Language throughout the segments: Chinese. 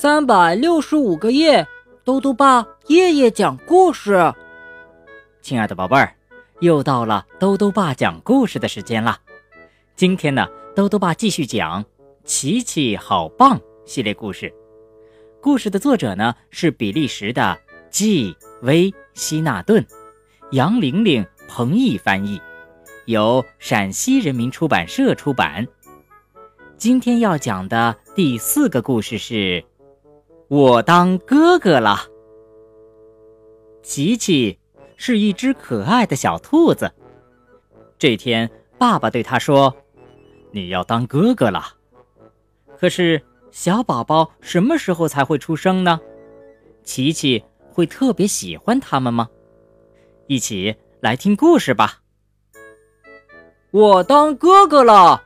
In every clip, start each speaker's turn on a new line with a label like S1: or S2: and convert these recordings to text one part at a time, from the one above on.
S1: 三百六十五个夜，兜兜爸夜夜讲故事。
S2: 亲爱的宝贝儿，又到了兜兜爸讲故事的时间了。今天呢，兜兜爸继续讲《琪琪好棒》系列故事。故事的作者呢是比利时的 G.V. 希纳顿，杨玲玲、彭毅翻译，由陕西人民出版社出版。今天要讲的第四个故事是。我当哥哥了。琪琪是一只可爱的小兔子。这天，爸爸对他说：“你要当哥哥了。”可是，小宝宝什么时候才会出生呢？琪琪会特别喜欢他们吗？一起来听故事吧。
S1: 我当哥哥了。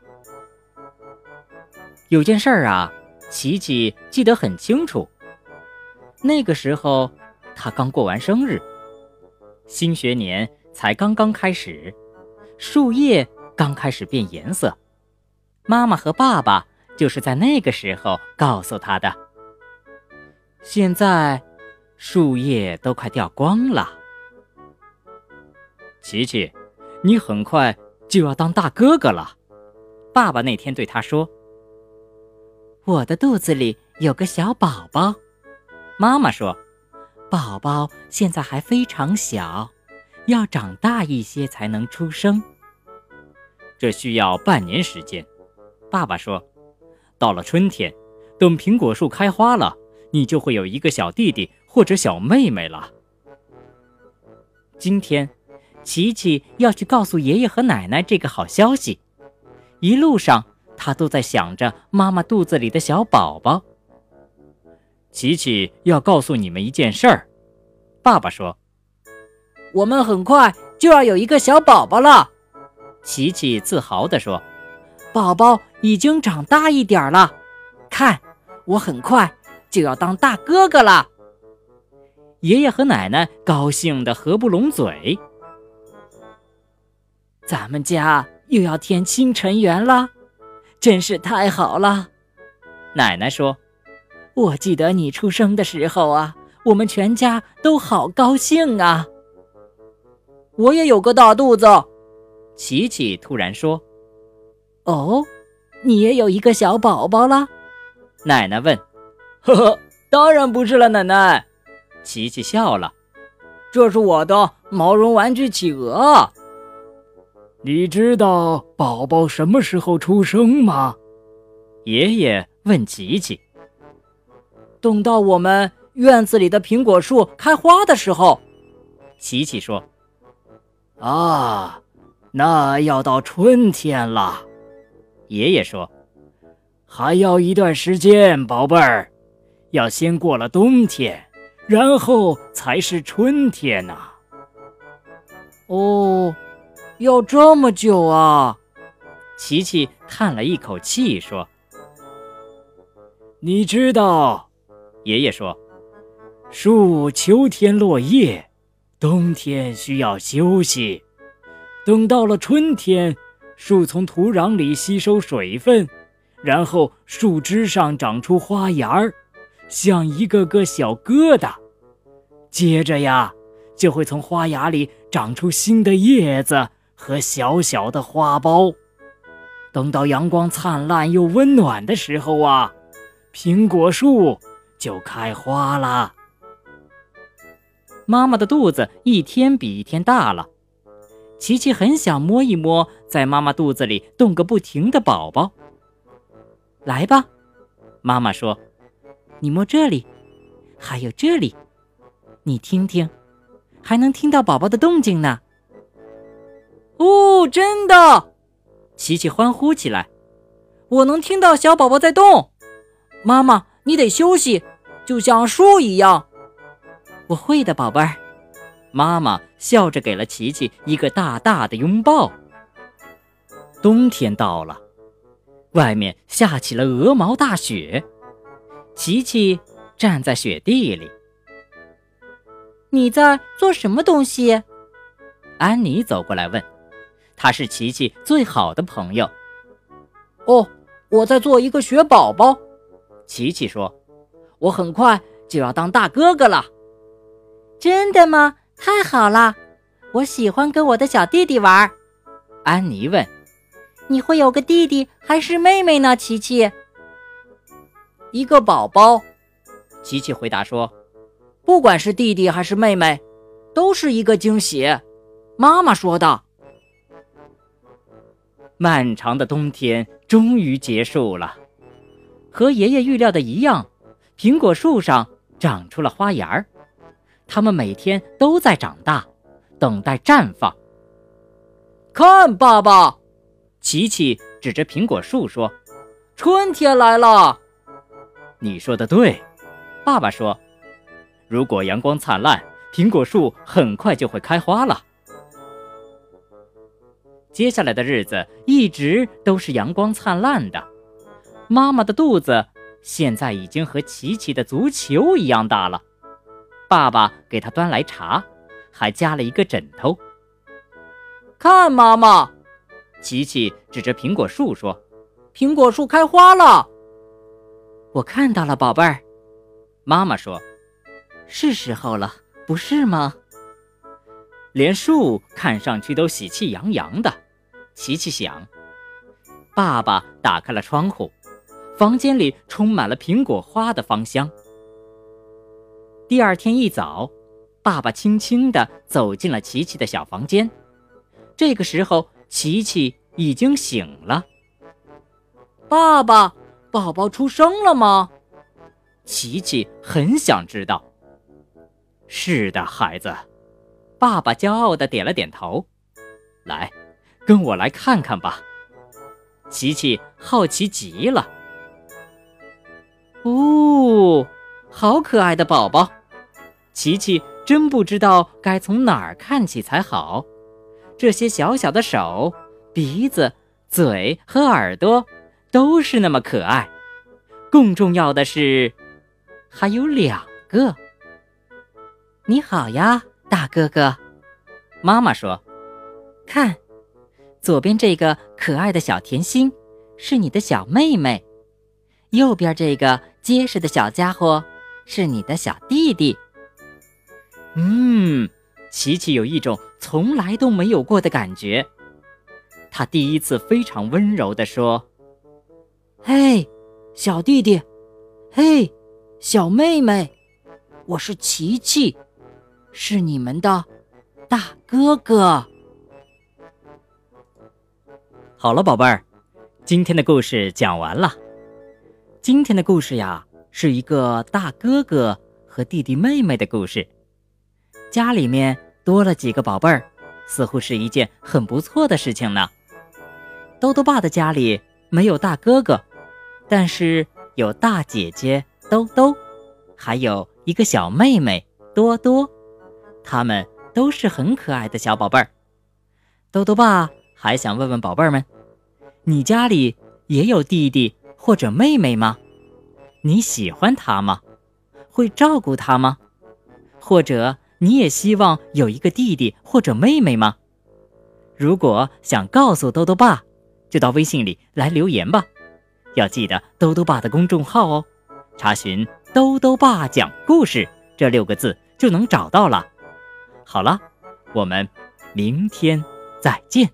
S2: 有件事儿啊，琪琪记得很清楚。那个时候，他刚过完生日，新学年才刚刚开始，树叶刚开始变颜色。妈妈和爸爸就是在那个时候告诉他的。现在，树叶都快掉光了。琪琪，你很快就要当大哥哥了。爸爸那天对他说：“我的肚子里有个小宝宝。”妈妈说：“宝宝现在还非常小，要长大一些才能出生。这需要半年时间。”爸爸说：“到了春天，等苹果树开花了，你就会有一个小弟弟或者小妹妹了。”今天，琪琪要去告诉爷爷和奶奶这个好消息。一路上，他都在想着妈妈肚子里的小宝宝。琪琪要告诉你们一件事儿，爸爸说：“
S1: 我们很快就要有一个小宝宝了。”
S2: 琪琪自豪地说：“
S1: 宝宝已经长大一点了，看，我很快就要当大哥哥了。”
S2: 爷爷和奶奶高兴得合不拢嘴。
S1: 咱们家又要添新成员了，真是太好了。
S2: 奶奶说。
S1: 我记得你出生的时候啊，我们全家都好高兴啊。我也有个大肚子，
S2: 琪琪突然说：“
S1: 哦，你也有一个小宝宝了？”
S2: 奶奶问。
S1: “呵呵，当然不是了，奶奶。”
S2: 琪琪笑了。
S1: “这是我的毛绒玩具企鹅。”
S3: 你知道宝宝什么时候出生吗？
S2: 爷爷问琪琪。
S1: 等到我们院子里的苹果树开花的时候，
S2: 琪琪说：“
S3: 啊，那要到春天了。”
S2: 爷爷说：“
S3: 还要一段时间，宝贝儿，要先过了冬天，然后才是春天呢。”
S1: 哦，要这么久啊！
S2: 琪琪叹了一口气说：“
S3: 你知道。”
S2: 爷爷说：“
S3: 树秋天落叶，冬天需要休息。等到了春天，树从土壤里吸收水分，然后树枝上长出花芽儿，像一个个小疙瘩。接着呀，就会从花芽里长出新的叶子和小小的花苞。等到阳光灿烂又温暖的时候啊，苹果树。”就开花啦！
S2: 妈妈的肚子一天比一天大了，琪琪很想摸一摸在妈妈肚子里动个不停的宝宝。来吧，妈妈说：“你摸这里，还有这里，你听听，还能听到宝宝的动静呢。”
S1: 哦，真的！
S2: 琪琪欢呼起来：“
S1: 我能听到小宝宝在动。”妈妈，你得休息。就像树一样，
S2: 我会的，宝贝儿。妈妈笑着给了琪琪一个大大的拥抱。冬天到了，外面下起了鹅毛大雪。琪琪站在雪地里。
S1: 你在做什么东西？
S2: 安妮走过来问。她是琪琪最好的朋友。
S1: 哦，我在做一个雪宝宝。
S2: 琪琪说。
S1: 我很快就要当大哥哥了。
S4: 真的吗？太好了！我喜欢跟我的小弟弟玩。
S2: 安妮问：“
S4: 你会有个弟弟还是妹妹呢？”琪琪。
S1: 一个宝宝。
S2: 琪琪回答说：“
S1: 不管是弟弟还是妹妹，都是一个惊喜。”妈妈说道。
S2: 漫长的冬天终于结束了，和爷爷预料的一样，苹果树上长出了花芽儿，它们每天都在长大，等待绽放。
S1: 看，爸爸，
S2: 琪琪指着苹果树说：“
S1: 春天来了。”
S2: 你说的对，爸爸说：“如果阳光灿烂，苹果树很快就会开花了。”接下来的日子一直都是阳光灿烂的。妈妈的肚子现在已经和琪琪的足球一样大了。爸爸给他端来茶，还加了一个枕头。
S1: 看，妈妈，
S2: 琪琪指着苹果树说：“
S1: 苹果树开花了。”
S4: 我看到了，宝贝儿。
S2: 妈妈说：“
S4: 是时候了，不是吗？”
S2: 连树看上去都喜气洋洋的，琪琪想。爸爸打开了窗户，房间里充满了苹果花的芳香。第二天一早，爸爸轻轻地走进了琪琪的小房间。这个时候，琪琪已经醒了。
S1: 爸爸，宝宝出生了吗？
S2: 琪琪很想知道。是的，孩子。爸爸骄傲地点了点头，来，跟我来看看吧。琪琪好奇极了。
S4: 哦，好可爱的宝宝！
S2: 琪琪真不知道该从哪儿看起才好。这些小小的手、鼻子、嘴和耳朵都是那么可爱。更重要的是，还有两个。
S4: 你好呀。大哥哥，
S2: 妈妈说：“
S4: 看，左边这个可爱的小甜心是你的小妹妹，右边这个结实的小家伙是你的小弟弟。”
S2: 嗯，琪琪有一种从来都没有过的感觉。他第一次非常温柔地说：“
S1: 嘿，小弟弟，嘿，小妹妹，我是琪琪。”是你们的大哥哥。
S2: 好了，宝贝儿，今天的故事讲完了。今天的故事呀，是一个大哥哥和弟弟妹妹的故事。家里面多了几个宝贝儿，似乎是一件很不错的事情呢。兜兜爸的家里没有大哥哥，但是有大姐姐兜兜，还有一个小妹妹多多。他们都是很可爱的小宝贝儿，豆豆爸还想问问宝贝儿们：你家里也有弟弟或者妹妹吗？你喜欢他吗？会照顾他吗？或者你也希望有一个弟弟或者妹妹吗？如果想告诉豆豆爸，就到微信里来留言吧。要记得豆豆爸的公众号哦，查询“豆豆爸讲故事”这六个字就能找到了。好了，我们明天再见。